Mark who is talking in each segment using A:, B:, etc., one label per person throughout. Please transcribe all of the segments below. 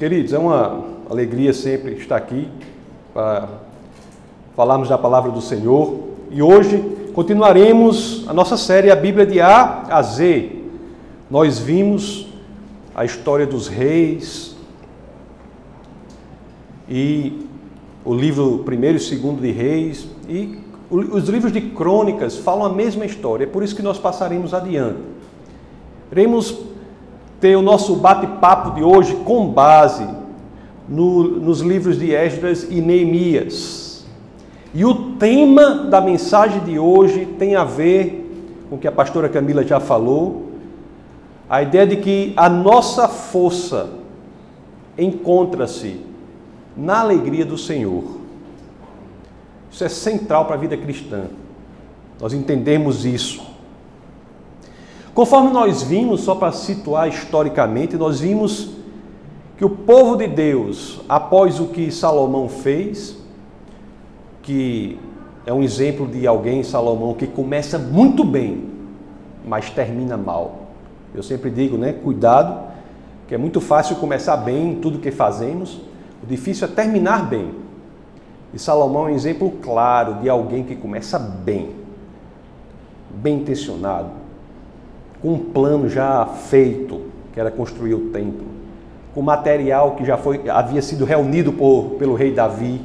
A: Queridos, é uma alegria sempre estar aqui para falarmos da palavra do Senhor e hoje continuaremos a nossa série A Bíblia de A a Z. Nós vimos a história dos reis e o livro primeiro e segundo de Reis e os livros de crônicas falam a mesma história, é por isso que nós passaremos adiante. Iremos ter o nosso bate-papo de hoje com base no, nos livros de Esdras e Neemias. E o tema da mensagem de hoje tem a ver com o que a pastora Camila já falou, a ideia de que a nossa força encontra-se na alegria do Senhor. Isso é central para a vida cristã. Nós entendemos isso. Conforme nós vimos, só para situar historicamente, nós vimos que o povo de Deus, após o que Salomão fez, que é um exemplo de alguém, Salomão, que começa muito bem, mas termina mal. Eu sempre digo, né? Cuidado, que é muito fácil começar bem em tudo que fazemos, o difícil é terminar bem. E Salomão é um exemplo claro de alguém que começa bem, bem intencionado, com um plano já feito, que era construir o templo, com material que já foi, havia sido reunido por, pelo rei Davi.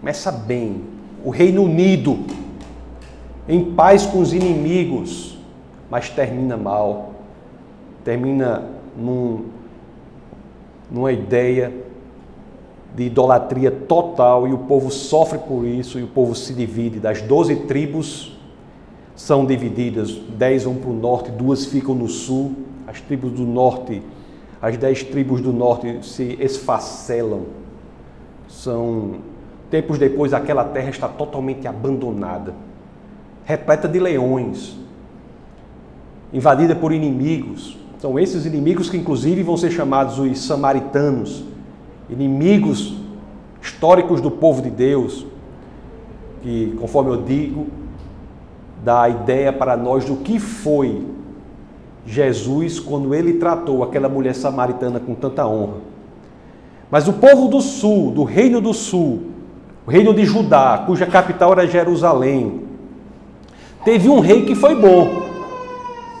A: Começa bem, o reino unido, em paz com os inimigos, mas termina mal, termina num, numa ideia de idolatria total e o povo sofre por isso e o povo se divide. Das doze tribos são divididas, dez vão para o norte, duas ficam no sul. As tribos do norte, as dez tribos do norte se esfacelam. São tempos depois aquela terra está totalmente abandonada, repleta de leões, invadida por inimigos. São esses inimigos que inclusive vão ser chamados os samaritanos inimigos históricos do povo de Deus, que, conforme eu digo, dá a ideia para nós do que foi Jesus quando ele tratou aquela mulher samaritana com tanta honra. Mas o povo do sul, do reino do sul, o reino de Judá, cuja capital era Jerusalém, teve um rei que foi bom.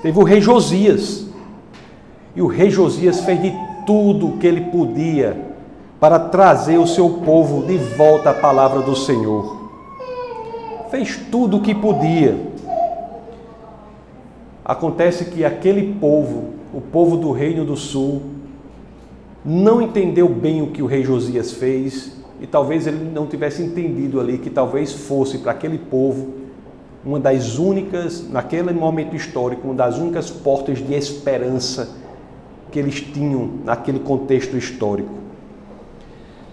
A: Teve o rei Josias. E o rei Josias fez de tudo o que ele podia para trazer o seu povo de volta à palavra do Senhor. Fez tudo o que podia. Acontece que aquele povo, o povo do Reino do Sul, não entendeu bem o que o rei Josias fez e talvez ele não tivesse entendido ali que talvez fosse para aquele povo uma das únicas, naquele momento histórico, uma das únicas portas de esperança que eles tinham naquele contexto histórico.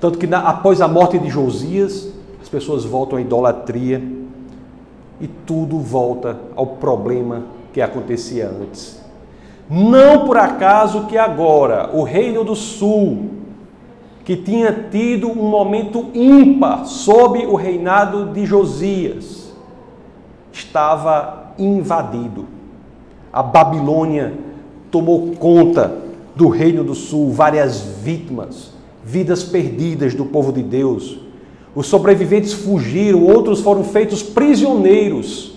A: Tanto que após a morte de Josias, as pessoas voltam à idolatria e tudo volta ao problema que acontecia antes. Não por acaso que agora o Reino do Sul, que tinha tido um momento ímpar sob o reinado de Josias, estava invadido. A Babilônia tomou conta do Reino do Sul, várias vítimas vidas perdidas do povo de Deus. Os sobreviventes fugiram, outros foram feitos prisioneiros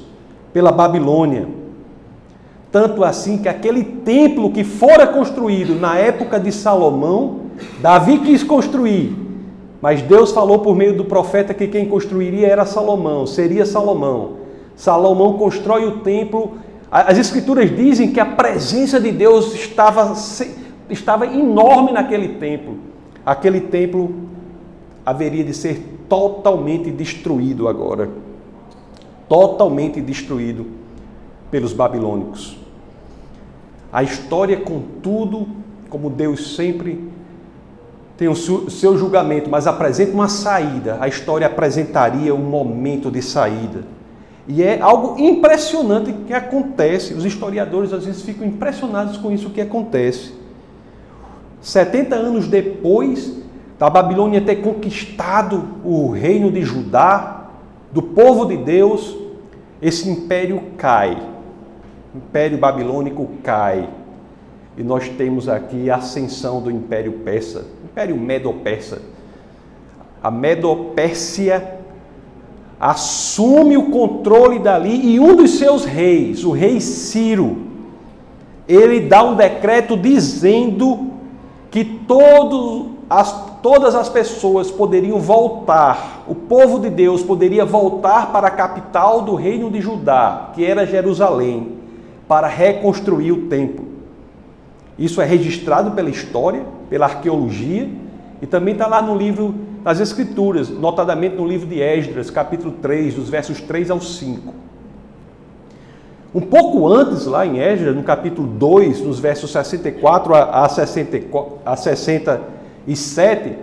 A: pela Babilônia. Tanto assim que aquele templo que fora construído na época de Salomão, Davi quis construir, mas Deus falou por meio do profeta que quem construiria era Salomão, seria Salomão. Salomão constrói o templo. As escrituras dizem que a presença de Deus estava, estava enorme naquele templo aquele templo haveria de ser totalmente destruído agora. Totalmente destruído pelos babilônicos. A história, contudo, como Deus sempre tem o seu julgamento, mas apresenta uma saída, a história apresentaria um momento de saída. E é algo impressionante que acontece. Os historiadores às vezes ficam impressionados com isso que acontece. 70 anos depois da Babilônia ter conquistado o reino de Judá, do povo de Deus, esse império cai. Império babilônico cai. e nós temos aqui a ascensão do Império Persa, Império Medo-Persa. A Medo-Pérsia assume o controle dali e um dos seus reis, o rei Ciro, ele dá um decreto dizendo que todos as, todas as pessoas poderiam voltar, o povo de Deus poderia voltar para a capital do reino de Judá, que era Jerusalém, para reconstruir o templo. Isso é registrado pela história, pela arqueologia, e também está lá no livro das Escrituras, notadamente no livro de Esdras, capítulo 3, dos versos 3 ao 5. Um pouco antes, lá em Esdras, no capítulo 2, nos versos 64 a, 64, a 67,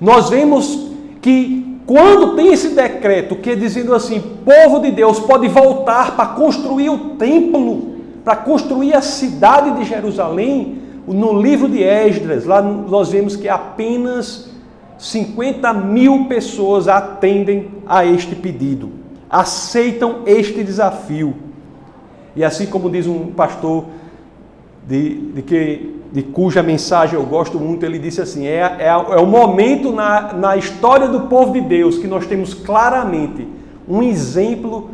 A: nós vemos que quando tem esse decreto que é dizendo assim, povo de Deus pode voltar para construir o templo, para construir a cidade de Jerusalém, no livro de Esdras, lá nós vemos que apenas 50 mil pessoas atendem a este pedido, aceitam este desafio. E assim como diz um pastor de, de, que, de cuja mensagem eu gosto muito, ele disse assim: é, é, é o momento na, na história do povo de Deus que nós temos claramente um exemplo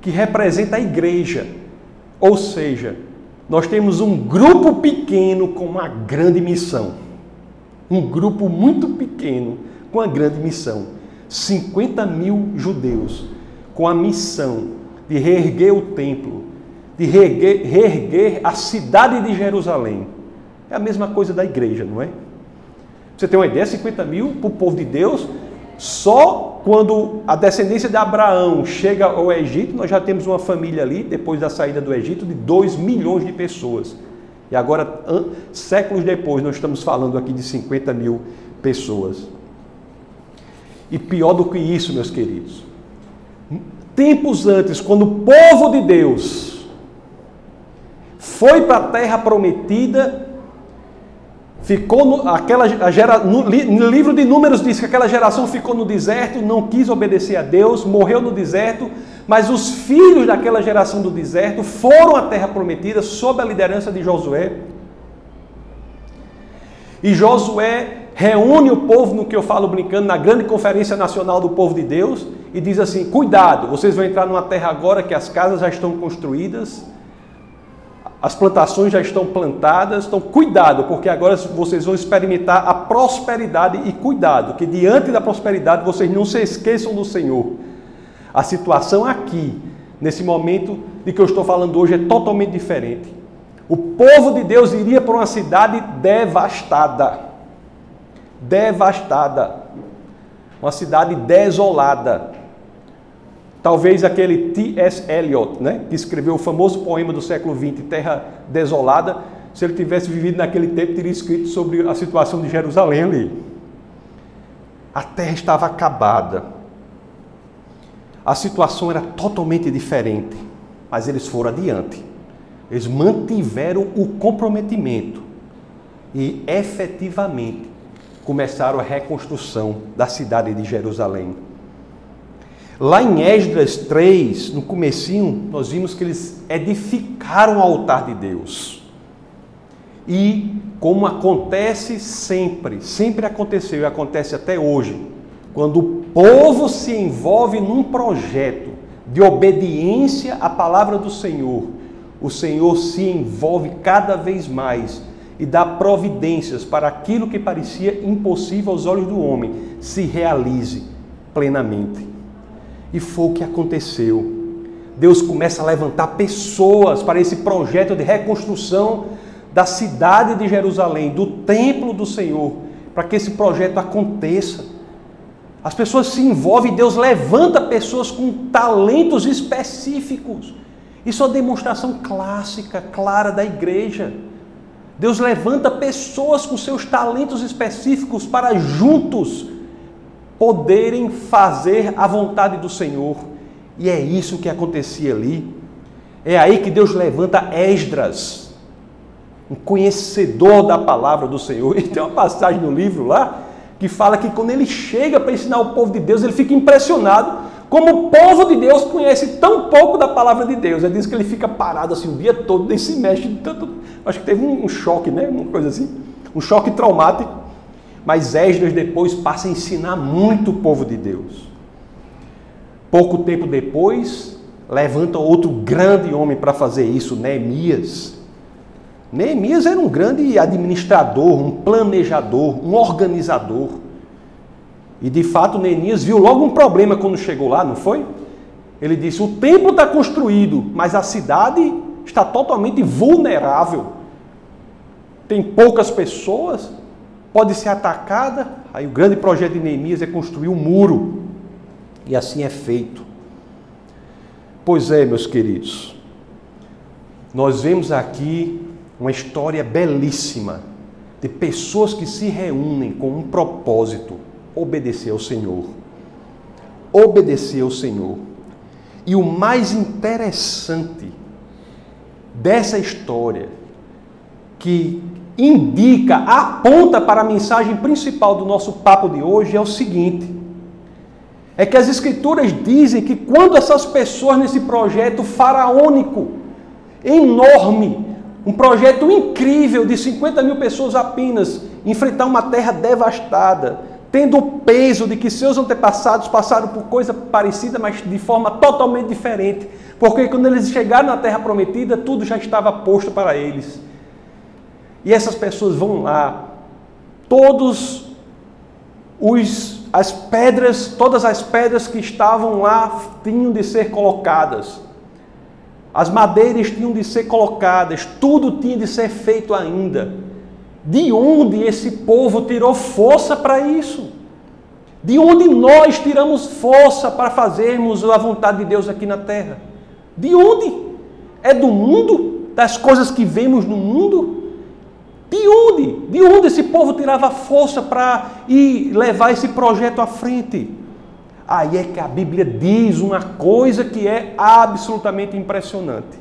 A: que representa a igreja. Ou seja, nós temos um grupo pequeno com uma grande missão. Um grupo muito pequeno com uma grande missão. 50 mil judeus com a missão de reerguer o templo, de reerguer, reerguer a cidade de Jerusalém. É a mesma coisa da igreja, não é? Você tem uma ideia? 50 mil para o povo de Deus. Só quando a descendência de Abraão chega ao Egito, nós já temos uma família ali, depois da saída do Egito, de 2 milhões de pessoas. E agora, séculos depois, nós estamos falando aqui de 50 mil pessoas. E pior do que isso, meus queridos, tempos antes, quando o povo de Deus foi para a terra prometida, ficou no, aquela gera, no, no, livro de Números diz que aquela geração ficou no deserto, não quis obedecer a Deus, morreu no deserto, mas os filhos daquela geração do deserto foram à terra prometida sob a liderança de Josué. E Josué reúne o povo no que eu falo brincando na grande conferência nacional do povo de Deus e diz assim: "Cuidado, vocês vão entrar numa terra agora que as casas já estão construídas, as plantações já estão plantadas, então cuidado, porque agora vocês vão experimentar a prosperidade e cuidado, que diante da prosperidade vocês não se esqueçam do Senhor. A situação aqui, nesse momento de que eu estou falando hoje, é totalmente diferente. O povo de Deus iria para uma cidade devastada. Devastada. Uma cidade desolada. Talvez aquele T.S. Eliot, né, que escreveu o famoso poema do século XX, Terra Desolada, se ele tivesse vivido naquele tempo, teria escrito sobre a situação de Jerusalém ali. A terra estava acabada. A situação era totalmente diferente, mas eles foram adiante. Eles mantiveram o comprometimento e efetivamente começaram a reconstrução da cidade de Jerusalém. Lá em Esdras 3, no comecinho, nós vimos que eles edificaram o altar de Deus. E como acontece sempre, sempre aconteceu e acontece até hoje, quando o povo se envolve num projeto de obediência à palavra do Senhor, o Senhor se envolve cada vez mais e dá providências para aquilo que parecia impossível aos olhos do homem se realize plenamente. E foi o que aconteceu. Deus começa a levantar pessoas para esse projeto de reconstrução da cidade de Jerusalém, do templo do Senhor, para que esse projeto aconteça. As pessoas se envolvem, Deus levanta pessoas com talentos específicos. Isso é uma demonstração clássica, clara da igreja. Deus levanta pessoas com seus talentos específicos para juntos poderem fazer a vontade do Senhor. E é isso que acontecia ali. É aí que Deus levanta Esdras, um conhecedor da palavra do Senhor. E tem uma passagem no livro lá que fala que quando ele chega para ensinar o povo de Deus, ele fica impressionado Como o povo de Deus conhece tão pouco da palavra de Deus, é diz que ele fica parado assim o dia todo, nem se mexe tanto. Acho que teve um choque, né? Uma coisa assim, um choque traumático. Mas Esdras depois passa a ensinar muito o povo de Deus. Pouco tempo depois, levanta outro grande homem para fazer isso, Neemias. Neemias era um grande administrador, um planejador, um organizador. E de fato, Neemias viu logo um problema quando chegou lá, não foi? Ele disse: O templo está construído, mas a cidade está totalmente vulnerável. Tem poucas pessoas, pode ser atacada. Aí o grande projeto de Neemias é construir um muro. E assim é feito. Pois é, meus queridos, nós vemos aqui uma história belíssima de pessoas que se reúnem com um propósito obedecer ao Senhor. Obedecer ao Senhor. E o mais interessante dessa história, que indica, aponta para a mensagem principal do nosso papo de hoje, é o seguinte: é que as Escrituras dizem que quando essas pessoas nesse projeto faraônico, enorme, um projeto incrível de 50 mil pessoas apenas, enfrentar uma terra devastada, tendo o peso de que seus antepassados passaram por coisa parecida, mas de forma totalmente diferente. Porque quando eles chegaram na terra prometida, tudo já estava posto para eles. E essas pessoas vão lá, todos os as pedras, todas as pedras que estavam lá tinham de ser colocadas. As madeiras tinham de ser colocadas, tudo tinha de ser feito ainda. De onde esse povo tirou força para isso? De onde nós tiramos força para fazermos a vontade de Deus aqui na terra? De onde? É do mundo? Das coisas que vemos no mundo? De onde? De onde esse povo tirava força para ir levar esse projeto à frente? Aí é que a Bíblia diz uma coisa que é absolutamente impressionante.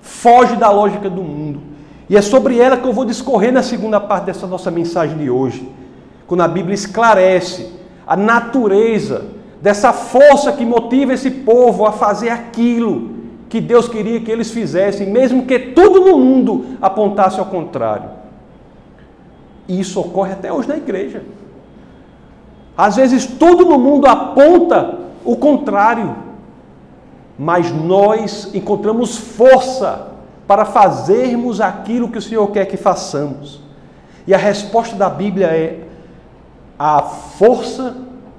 A: Foge da lógica do mundo. E é sobre ela que eu vou discorrer na segunda parte dessa nossa mensagem de hoje. Quando a Bíblia esclarece a natureza dessa força que motiva esse povo a fazer aquilo que Deus queria que eles fizessem, mesmo que tudo no mundo apontasse ao contrário. E isso ocorre até hoje na igreja. Às vezes tudo no mundo aponta o contrário, mas nós encontramos força para fazermos aquilo que o Senhor quer que façamos. E a resposta da Bíblia é a força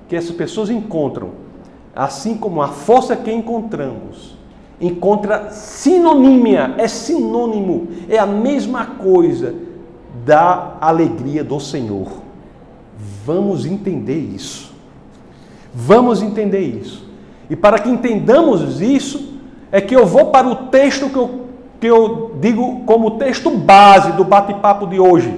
A: que essas pessoas encontram, assim como a força que encontramos, encontra sinonímia, é sinônimo, é a mesma coisa da alegria do Senhor. Vamos entender isso. Vamos entender isso. E para que entendamos isso, é que eu vou para o texto que eu que eu digo como texto base do bate-papo de hoje,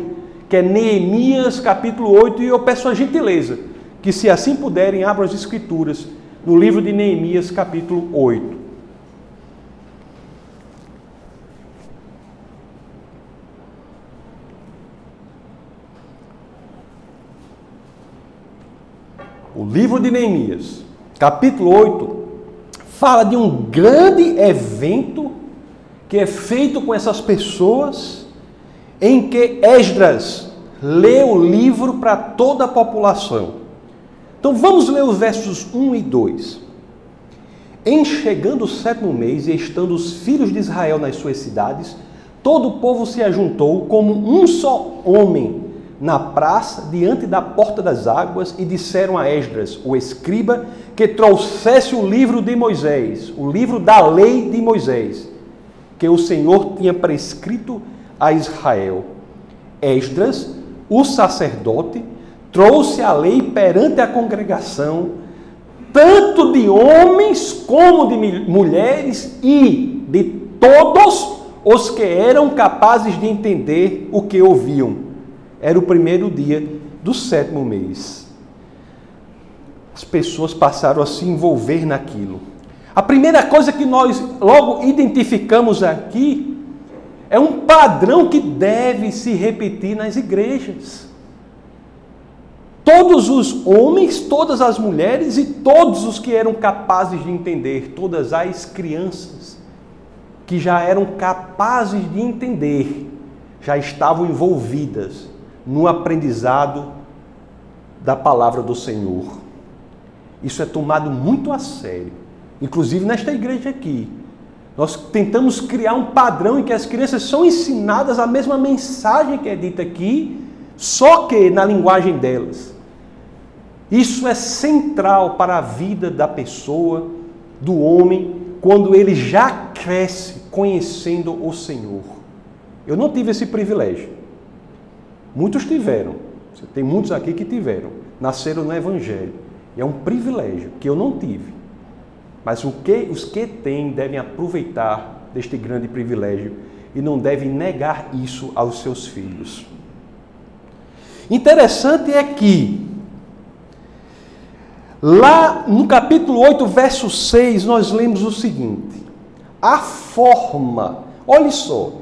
A: que é Neemias capítulo 8, e eu peço a gentileza que, se assim puderem, abram as Escrituras no livro de Neemias capítulo 8. O livro de Neemias, capítulo 8, fala de um grande evento que é feito com essas pessoas, em que Esdras lê o livro para toda a população. Então vamos ler os versos 1 e 2. Em chegando o sétimo mês e estando os filhos de Israel nas suas cidades, todo o povo se ajuntou como um só homem na praça diante da porta das águas e disseram a Esdras, o escriba, que trouxesse o livro de Moisés, o livro da lei de Moisés que o Senhor tinha prescrito a Israel. Esdras, o sacerdote, trouxe a lei perante a congregação, tanto de homens como de mulheres e de todos os que eram capazes de entender o que ouviam. Era o primeiro dia do sétimo mês. As pessoas passaram a se envolver naquilo. A primeira coisa que nós logo identificamos aqui é um padrão que deve se repetir nas igrejas. Todos os homens, todas as mulheres e todos os que eram capazes de entender, todas as crianças que já eram capazes de entender, já estavam envolvidas no aprendizado da palavra do Senhor. Isso é tomado muito a sério, inclusive nesta igreja aqui. Nós tentamos criar um padrão em que as crianças são ensinadas a mesma mensagem que é dita aqui, só que na linguagem delas. Isso é central para a vida da pessoa, do homem, quando ele já cresce conhecendo o Senhor. Eu não tive esse privilégio. Muitos tiveram. Tem muitos aqui que tiveram. Nasceram no Evangelho. E é um privilégio que eu não tive. Mas o que, os que têm devem aproveitar deste grande privilégio e não devem negar isso aos seus filhos. Interessante é que, lá no capítulo 8, verso 6, nós lemos o seguinte: A forma, olhe só,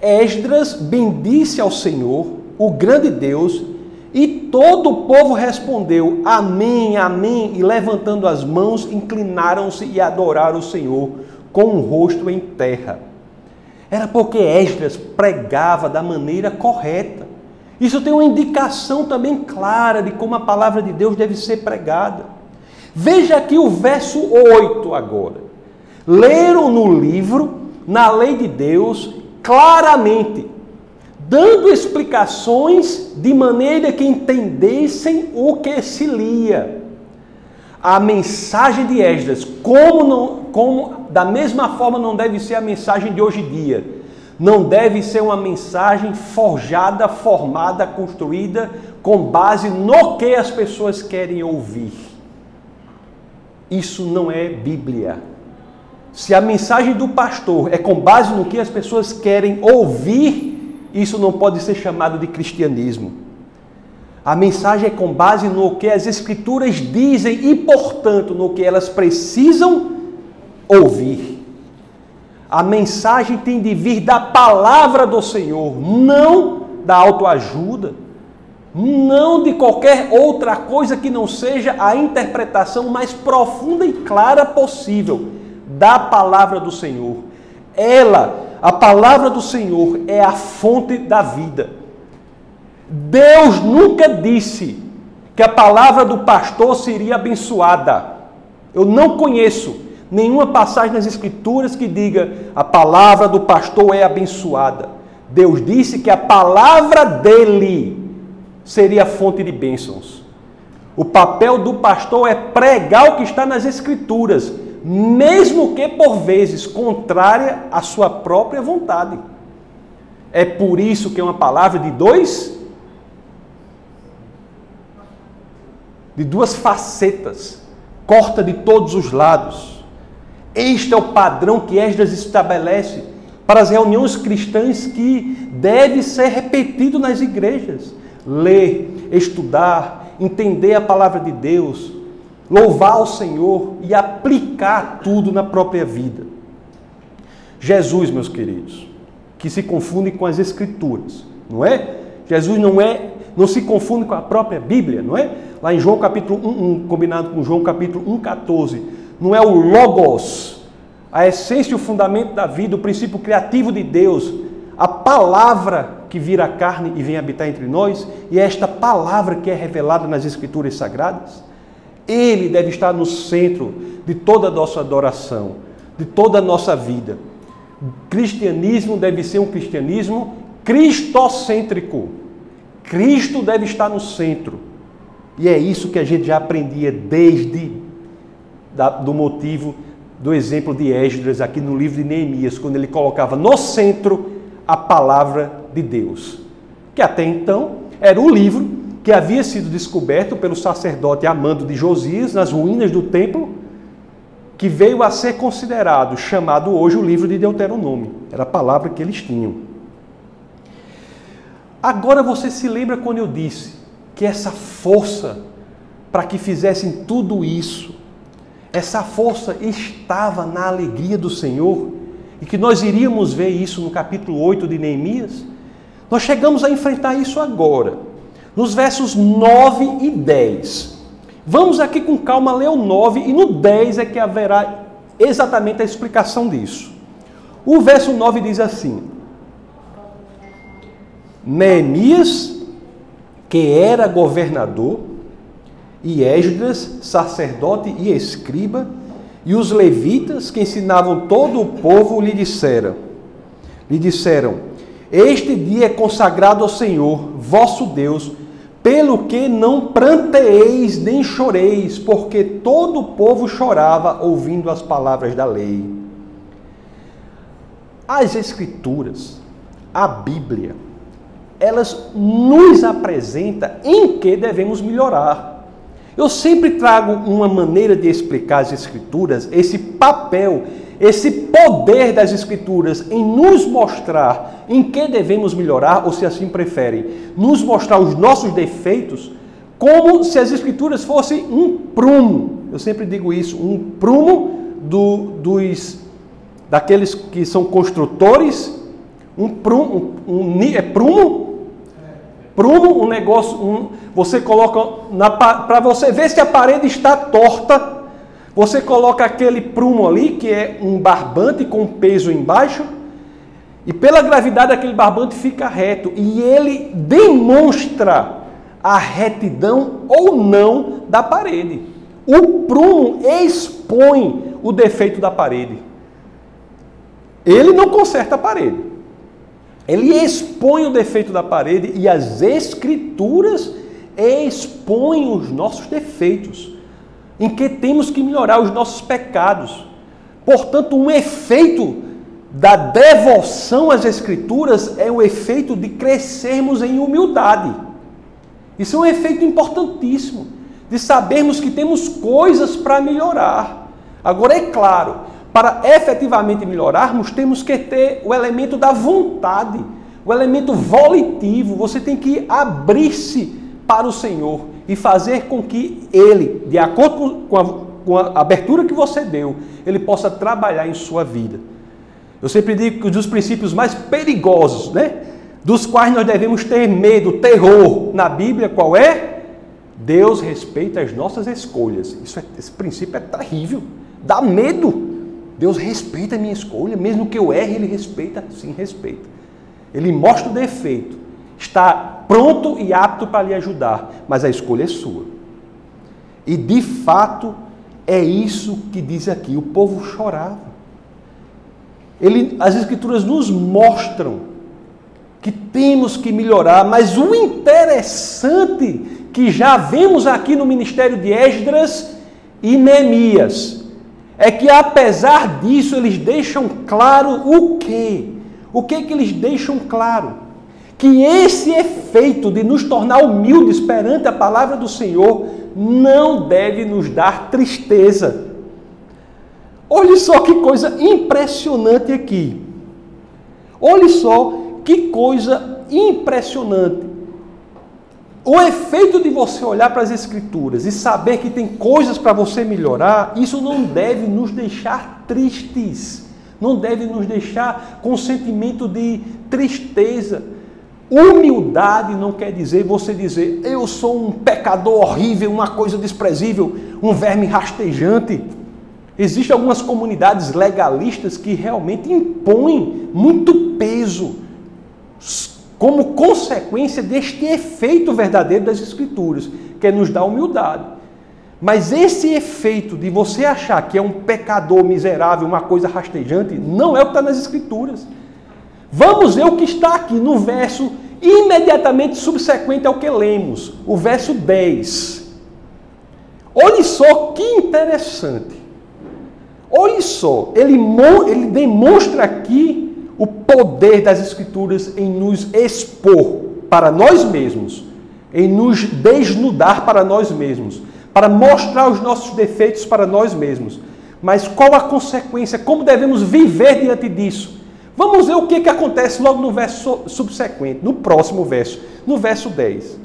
A: Esdras bendisse ao Senhor, o grande Deus, e todo o povo respondeu: Amém, Amém, e levantando as mãos, inclinaram-se e adoraram o Senhor com o rosto em terra. Era porque Esdras pregava da maneira correta. Isso tem uma indicação também clara de como a palavra de Deus deve ser pregada. Veja aqui o verso 8 agora. Leram no livro, na lei de Deus, claramente dando explicações de maneira que entendessem o que se lia. A mensagem de Esdras, como, não, como da mesma forma não deve ser a mensagem de hoje em dia. Não deve ser uma mensagem forjada, formada, construída com base no que as pessoas querem ouvir. Isso não é Bíblia. Se a mensagem do pastor é com base no que as pessoas querem ouvir, isso não pode ser chamado de cristianismo. A mensagem é com base no que as Escrituras dizem e, portanto, no que elas precisam ouvir. A mensagem tem de vir da palavra do Senhor, não da autoajuda, não de qualquer outra coisa que não seja a interpretação mais profunda e clara possível da palavra do Senhor. Ela a palavra do Senhor é a fonte da vida. Deus nunca disse que a palavra do pastor seria abençoada. Eu não conheço nenhuma passagem nas Escrituras que diga a palavra do pastor é abençoada. Deus disse que a palavra dele seria fonte de bênçãos. O papel do pastor é pregar o que está nas Escrituras mesmo que por vezes contrária à sua própria vontade. É por isso que é uma palavra de dois de duas facetas, corta de todos os lados. Este é o padrão que Esdras estabelece para as reuniões cristãs que deve ser repetido nas igrejas. Ler, estudar, entender a palavra de Deus, louvar o Senhor e aplicar tudo na própria vida. Jesus, meus queridos, que se confunde com as Escrituras, não é? Jesus não é, não se confunde com a própria Bíblia, não é? Lá em João capítulo 1, 1 combinado com João capítulo 1, 14, não é o Logos, a essência e o fundamento da vida, o princípio criativo de Deus, a palavra que vira carne e vem habitar entre nós, e é esta palavra que é revelada nas Escrituras Sagradas? Ele deve estar no centro de toda a nossa adoração, de toda a nossa vida. O cristianismo deve ser um cristianismo cristocêntrico. Cristo deve estar no centro. E é isso que a gente já aprendia desde da, do motivo do exemplo de Esdras aqui no livro de Neemias, quando ele colocava no centro a palavra de Deus, que até então era o livro que havia sido descoberto pelo sacerdote Amando de Josias nas ruínas do templo, que veio a ser considerado, chamado hoje o livro de Deuteronômio. Era a palavra que eles tinham. Agora você se lembra quando eu disse que essa força para que fizessem tudo isso, essa força estava na alegria do Senhor, e que nós iríamos ver isso no capítulo 8 de Neemias? Nós chegamos a enfrentar isso agora. Nos versos 9 e 10. Vamos aqui com calma ler o 9 e no 10 é que haverá exatamente a explicação disso. O verso 9 diz assim: Neemias, que era governador, e Esdras, sacerdote e escriba, e os levitas que ensinavam todo o povo lhe disseram: lhe disseram: Este dia é consagrado ao Senhor, vosso Deus, pelo que não pranteeis nem choreis, porque todo o povo chorava ouvindo as palavras da lei. As escrituras, a Bíblia, elas nos apresentam em que devemos melhorar. Eu sempre trago uma maneira de explicar as Escrituras, esse papel, esse poder das Escrituras em nos mostrar em que devemos melhorar, ou se assim preferem, nos mostrar os nossos defeitos, como se as Escrituras fossem um prumo. Eu sempre digo isso, um prumo do, dos daqueles que são construtores, um prumo, um, um, é prumo prumo, um negócio, um, você coloca para você ver se a parede está torta, você coloca aquele prumo ali, que é um barbante com peso embaixo, e pela gravidade aquele barbante fica reto, e ele demonstra a retidão ou não da parede. O prumo expõe o defeito da parede. Ele não conserta a parede. Ele expõe o defeito da parede e as escrituras expõem os nossos defeitos, em que temos que melhorar os nossos pecados. Portanto, um efeito da devoção às escrituras é o efeito de crescermos em humildade. Isso é um efeito importantíssimo, de sabermos que temos coisas para melhorar. Agora, é claro, para efetivamente melhorarmos, temos que ter o elemento da vontade, o elemento volitivo. Você tem que abrir-se para o Senhor e fazer com que Ele, de acordo com a, com a abertura que você deu, Ele possa trabalhar em sua vida. Eu sempre digo que um dos princípios mais perigosos, né? Dos quais nós devemos ter medo, terror na Bíblia, qual é? Deus respeita as nossas escolhas. Isso é, esse princípio é terrível. Dá medo. Deus respeita a minha escolha, mesmo que eu erre, Ele respeita, sim, respeita. Ele mostra o defeito, está pronto e apto para lhe ajudar, mas a escolha é sua. E de fato é isso que diz aqui: o povo chorava. Ele, as Escrituras nos mostram que temos que melhorar, mas o interessante que já vemos aqui no ministério de Esdras e Neemias é que apesar disso eles deixam claro o quê? O que que eles deixam claro? Que esse efeito de nos tornar humildes perante a palavra do Senhor não deve nos dar tristeza. Olhe só que coisa impressionante aqui. Olhe só que coisa impressionante. O efeito de você olhar para as Escrituras e saber que tem coisas para você melhorar, isso não deve nos deixar tristes, não deve nos deixar com sentimento de tristeza. Humildade não quer dizer você dizer eu sou um pecador horrível, uma coisa desprezível, um verme rastejante. Existem algumas comunidades legalistas que realmente impõem muito peso como consequência deste efeito verdadeiro das Escrituras, que é nos dar humildade. Mas esse efeito de você achar que é um pecador miserável, uma coisa rastejante, não é o que está nas Escrituras. Vamos ver o que está aqui no verso imediatamente subsequente ao que lemos, o verso 10. Olhe só que interessante. Olhe só, ele, ele demonstra aqui o poder das Escrituras em nos expor para nós mesmos, em nos desnudar para nós mesmos, para mostrar os nossos defeitos para nós mesmos. Mas qual a consequência? Como devemos viver diante disso? Vamos ver o que, que acontece logo no verso subsequente, no próximo verso, no verso 10.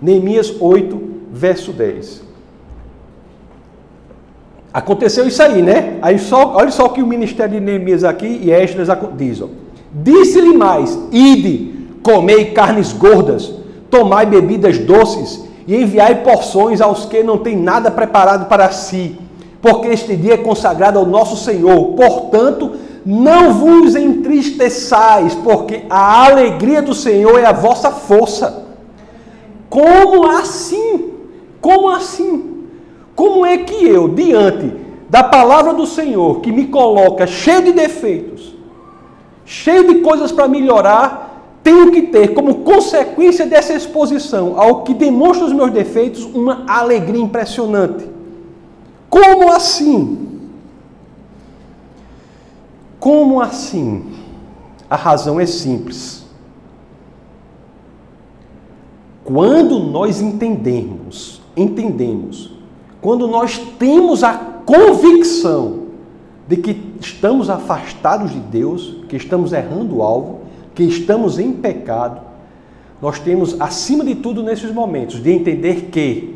A: Neemias 8, verso 10. Aconteceu isso aí, né? Aí só, olha só o que o ministério de Neemias aqui e Esdras diz. Disse-lhe mais: Ide, comei carnes gordas, tomai bebidas doces e enviai porções aos que não têm nada preparado para si, porque este dia é consagrado ao nosso Senhor. Portanto, não vos entristeçais, porque a alegria do Senhor é a vossa força. Como assim? Como assim? Como é que eu, diante da palavra do Senhor, que me coloca cheio de defeitos, cheio de coisas para melhorar, tenho que ter como consequência dessa exposição ao que demonstra os meus defeitos uma alegria impressionante? Como assim? Como assim? A razão é simples. Quando nós entendemos, entendemos, quando nós temos a convicção de que estamos afastados de Deus, que estamos errando o alvo, que estamos em pecado, nós temos, acima de tudo, nesses momentos, de entender que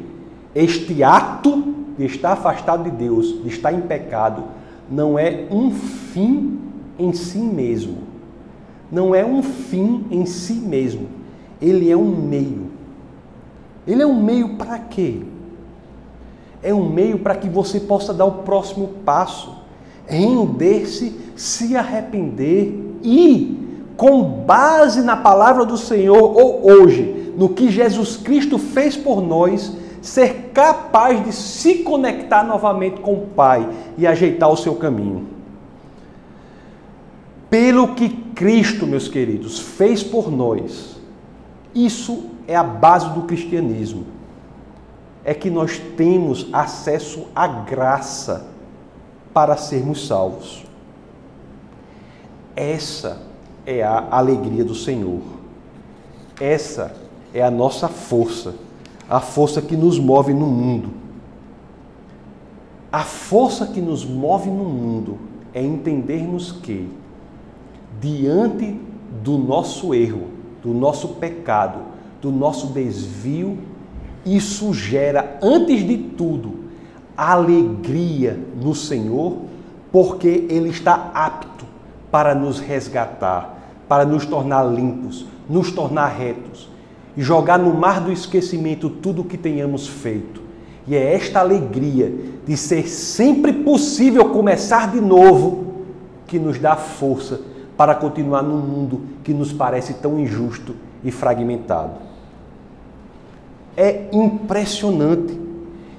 A: este ato de estar afastado de Deus, de estar em pecado, não é um fim em si mesmo. Não é um fim em si mesmo. Ele é um meio. Ele é um meio para quê? É um meio para que você possa dar o próximo passo, render-se, se arrepender e, com base na palavra do Senhor, ou hoje, no que Jesus Cristo fez por nós, ser capaz de se conectar novamente com o Pai e ajeitar o seu caminho. Pelo que Cristo, meus queridos, fez por nós, isso é a base do cristianismo. É que nós temos acesso à graça para sermos salvos. Essa é a alegria do Senhor. Essa é a nossa força, a força que nos move no mundo. A força que nos move no mundo é entendermos que, diante do nosso erro, do nosso pecado, do nosso desvio, isso gera, antes de tudo, alegria no Senhor, porque Ele está apto para nos resgatar, para nos tornar limpos, nos tornar retos e jogar no mar do esquecimento tudo o que tenhamos feito. E é esta alegria de ser sempre possível começar de novo que nos dá força para continuar num mundo que nos parece tão injusto e fragmentado é impressionante.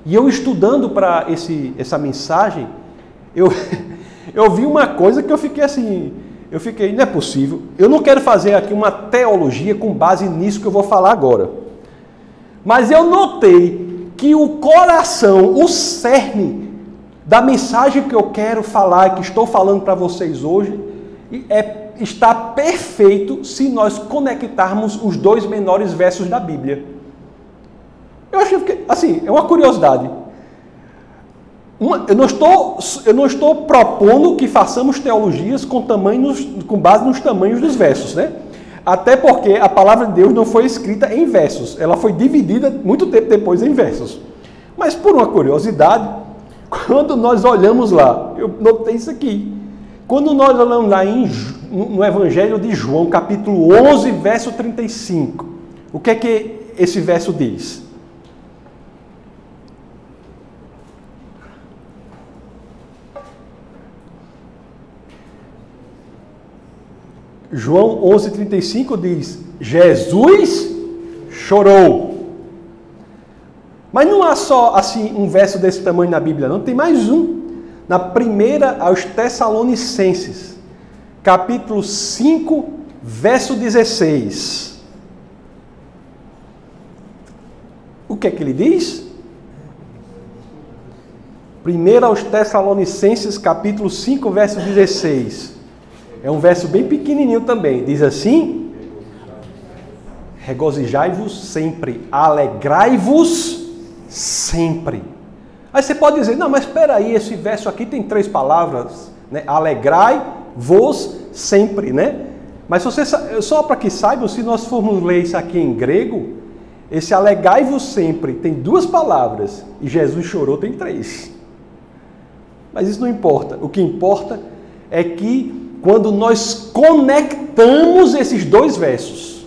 A: E eu estudando para essa mensagem, eu, eu vi uma coisa que eu fiquei assim, eu fiquei, não é possível. Eu não quero fazer aqui uma teologia com base nisso que eu vou falar agora. Mas eu notei que o coração, o cerne da mensagem que eu quero falar, que estou falando para vocês hoje, é, está perfeito se nós conectarmos os dois menores versos da Bíblia. Eu acho que, assim, é uma curiosidade. Uma, eu, não estou, eu não estou propondo que façamos teologias com, tamanhos, com base nos tamanhos dos versos, né? Até porque a palavra de Deus não foi escrita em versos, ela foi dividida muito tempo depois em versos. Mas por uma curiosidade, quando nós olhamos lá, eu notei isso aqui. Quando nós olhamos lá em, no Evangelho de João, capítulo 11, verso 35, o que é que esse verso diz? João 11:35 diz: Jesus chorou. Mas não há só assim um verso desse tamanho na Bíblia, não, tem mais um. Na primeira aos Tessalonicenses, capítulo 5, verso 16. O que é que ele diz? Primeiro aos Tessalonicenses, capítulo 5, verso 16. É um verso bem pequenininho também. Diz assim: Regozijai-vos sempre, alegrai-vos sempre. Aí você pode dizer: Não, mas espera aí, esse verso aqui tem três palavras, né? Alegrai-vos sempre, né? Mas você, só para que saibam, se nós formos ler isso aqui em grego, esse alegai-vos sempre tem duas palavras e Jesus chorou tem três. Mas isso não importa. O que importa é que quando nós conectamos esses dois versos,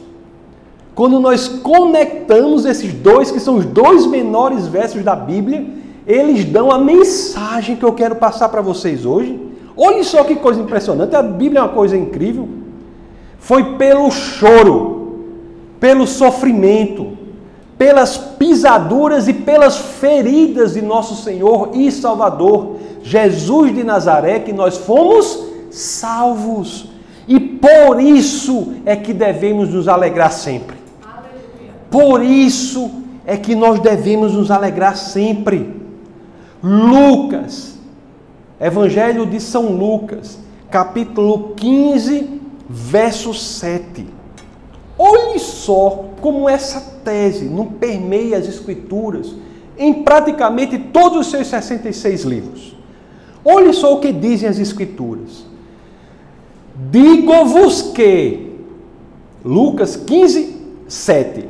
A: quando nós conectamos esses dois, que são os dois menores versos da Bíblia, eles dão a mensagem que eu quero passar para vocês hoje. Olhe só que coisa impressionante, a Bíblia é uma coisa incrível. Foi pelo choro, pelo sofrimento, pelas pisaduras e pelas feridas de nosso Senhor e Salvador Jesus de Nazaré que nós fomos salvos. E por isso é que devemos nos alegrar sempre. Por isso é que nós devemos nos alegrar sempre. Lucas, Evangelho de São Lucas, capítulo 15, verso 7. Olhe só como essa tese não permeia as Escrituras em praticamente todos os seus 66 livros. Olhe só o que dizem as Escrituras. Digo-vos que, Lucas 15, 7.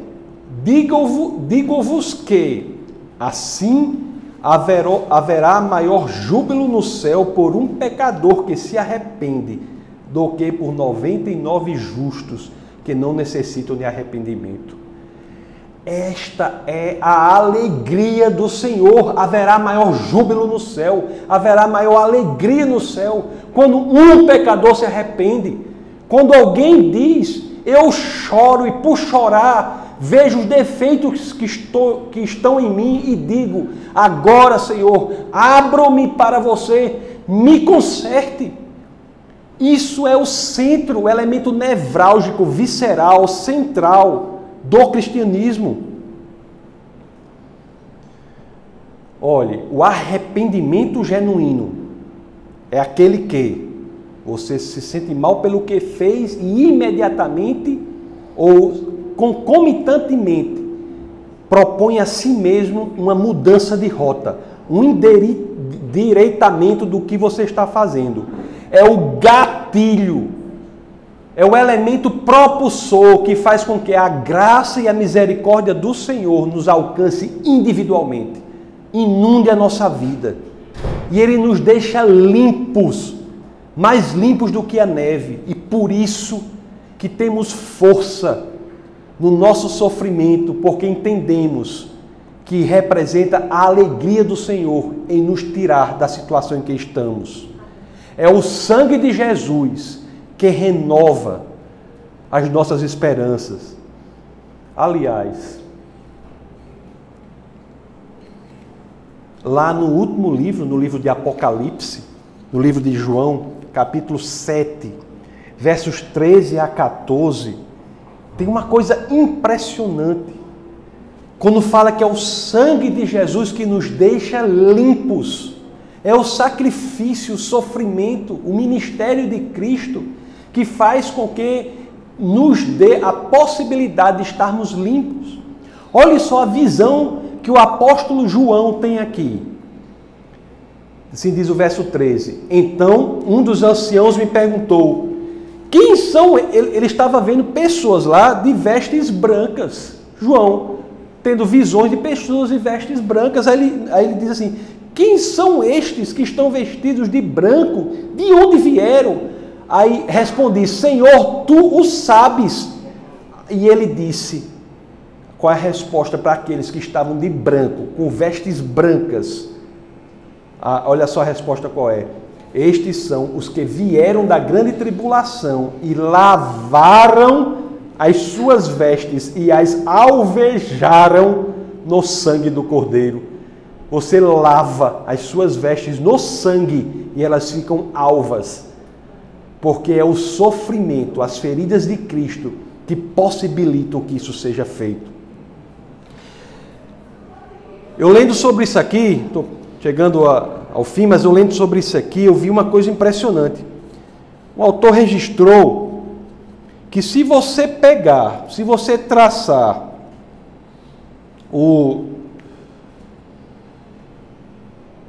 A: Digo-vos digo que, assim haverá maior júbilo no céu por um pecador que se arrepende do que por 99 justos que não necessitam de arrependimento. Esta é a alegria do Senhor. Haverá maior júbilo no céu, haverá maior alegria no céu quando um pecador se arrepende. Quando alguém diz, eu choro e por chorar vejo os defeitos que, estou, que estão em mim e digo: agora, Senhor, abro-me para você, me conserte. Isso é o centro, o elemento nevrálgico, visceral, central do cristianismo. Olhe, o arrependimento genuíno é aquele que você se sente mal pelo que fez e imediatamente ou concomitantemente, propõe a si mesmo uma mudança de rota, um endireitamento do que você está fazendo. É o gatilho, é o elemento propulsor que faz com que a graça e a misericórdia do Senhor nos alcance individualmente, inunde a nossa vida e Ele nos deixa limpos, mais limpos do que a neve, e por isso que temos força no nosso sofrimento, porque entendemos que representa a alegria do Senhor em nos tirar da situação em que estamos. É o sangue de Jesus que renova as nossas esperanças. Aliás, lá no último livro, no livro de Apocalipse, no livro de João, capítulo 7, versos 13 a 14, tem uma coisa impressionante. Quando fala que é o sangue de Jesus que nos deixa limpos, é o sacrifício, o sofrimento, o ministério de Cristo que faz com que nos dê a possibilidade de estarmos limpos. Olhe só a visão que o apóstolo João tem aqui. Assim diz o verso 13: Então um dos anciãos me perguntou: quem são? Ele, ele estava vendo pessoas lá de vestes brancas. João, tendo visões de pessoas de vestes brancas. Aí ele, aí ele diz assim: Quem são estes que estão vestidos de branco? De onde vieram? Aí respondi: Senhor, tu o sabes. E ele disse: Qual é a resposta para aqueles que estavam de branco, com vestes brancas? Ah, olha só a resposta qual é. Estes são os que vieram da grande tribulação e lavaram as suas vestes e as alvejaram no sangue do Cordeiro. Você lava as suas vestes no sangue e elas ficam alvas, porque é o sofrimento, as feridas de Cristo que possibilitam que isso seja feito. Eu lendo sobre isso aqui, estou chegando a, ao fim, mas eu lendo sobre isso aqui, eu vi uma coisa impressionante. O autor registrou que se você pegar, se você traçar o,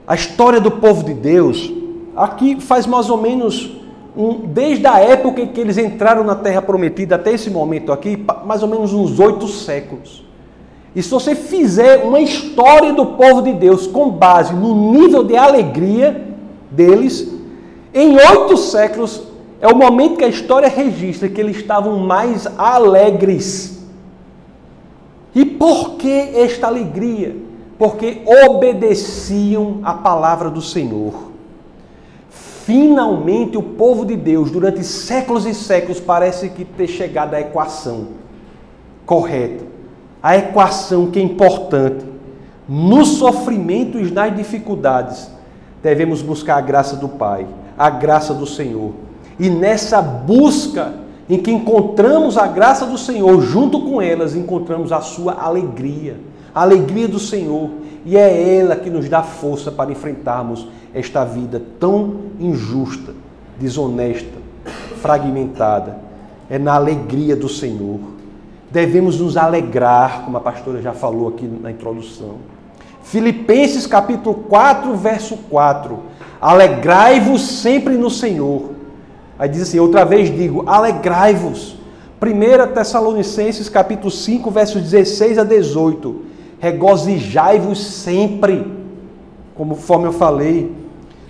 A: a história do povo de Deus, aqui faz mais ou menos um, desde a época em que eles entraram na Terra Prometida até esse momento aqui, mais ou menos uns oito séculos. E se você fizer uma história do povo de Deus com base no nível de alegria deles, em oito séculos é o momento que a história registra que eles estavam mais alegres E por que esta alegria? Porque obedeciam a palavra do Senhor. Finalmente, o povo de Deus, durante séculos e séculos, parece que ter chegado à equação correta. A equação que é importante. No sofrimento e nas dificuldades, devemos buscar a graça do Pai, a graça do Senhor. E nessa busca em que encontramos a graça do Senhor, junto com elas encontramos a sua alegria, a alegria do Senhor, e é ela que nos dá força para enfrentarmos esta vida tão injusta, desonesta, fragmentada. É na alegria do Senhor. Devemos nos alegrar, como a pastora já falou aqui na introdução. Filipenses capítulo 4, verso 4. Alegrai-vos sempre no Senhor. Aí diz assim, outra vez digo, alegrai-vos. 1 Tessalonicenses capítulo 5, versos 16 a 18. Regozijai-vos sempre. Conforme eu falei,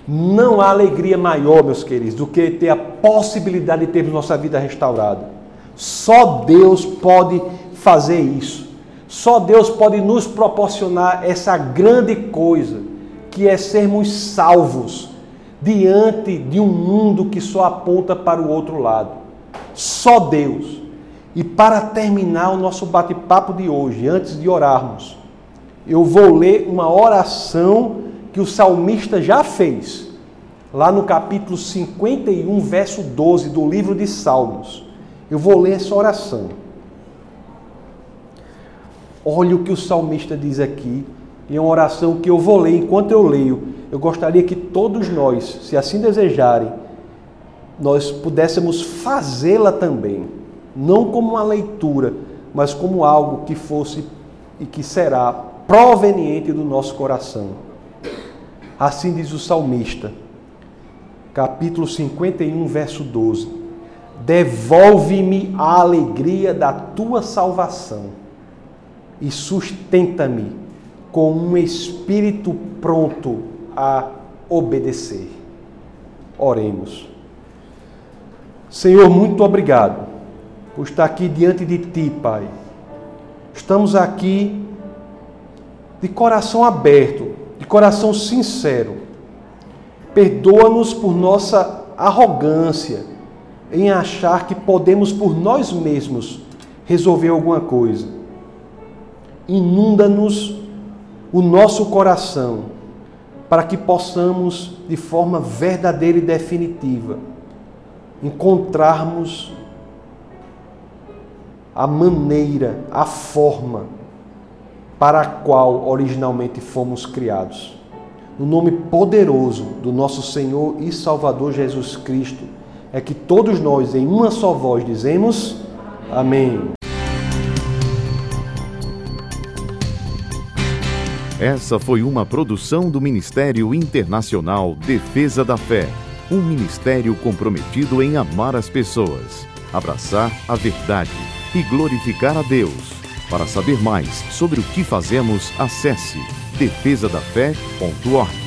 A: não há alegria maior, meus queridos, do que ter a possibilidade de termos nossa vida restaurada. Só Deus pode fazer isso. Só Deus pode nos proporcionar essa grande coisa, que é sermos salvos diante de um mundo que só aponta para o outro lado. Só Deus. E para terminar o nosso bate-papo de hoje, antes de orarmos, eu vou ler uma oração que o salmista já fez, lá no capítulo 51, verso 12 do livro de Salmos. Eu vou ler essa oração. Olha o que o salmista diz aqui, é uma oração que eu vou ler enquanto eu leio eu gostaria que todos nós, se assim desejarem, nós pudéssemos fazê-la também, não como uma leitura, mas como algo que fosse e que será proveniente do nosso coração. Assim diz o salmista, capítulo 51, verso 12: Devolve-me a alegria da tua salvação e sustenta-me com um espírito pronto a obedecer. Oremos. Senhor, muito obrigado por estar aqui diante de Ti, Pai. Estamos aqui de coração aberto, de coração sincero. Perdoa-nos por nossa arrogância em achar que podemos por nós mesmos resolver alguma coisa. Inunda-nos o nosso coração para que possamos, de forma verdadeira e definitiva, encontrarmos a maneira, a forma para a qual originalmente fomos criados. No nome poderoso do nosso Senhor e Salvador Jesus Cristo, é que todos nós, em uma só voz, dizemos: Amém.
B: Essa foi uma produção do Ministério Internacional Defesa da Fé, um ministério comprometido em amar as pessoas, abraçar a verdade e glorificar a Deus. Para saber mais sobre o que fazemos, acesse defesadafé.org.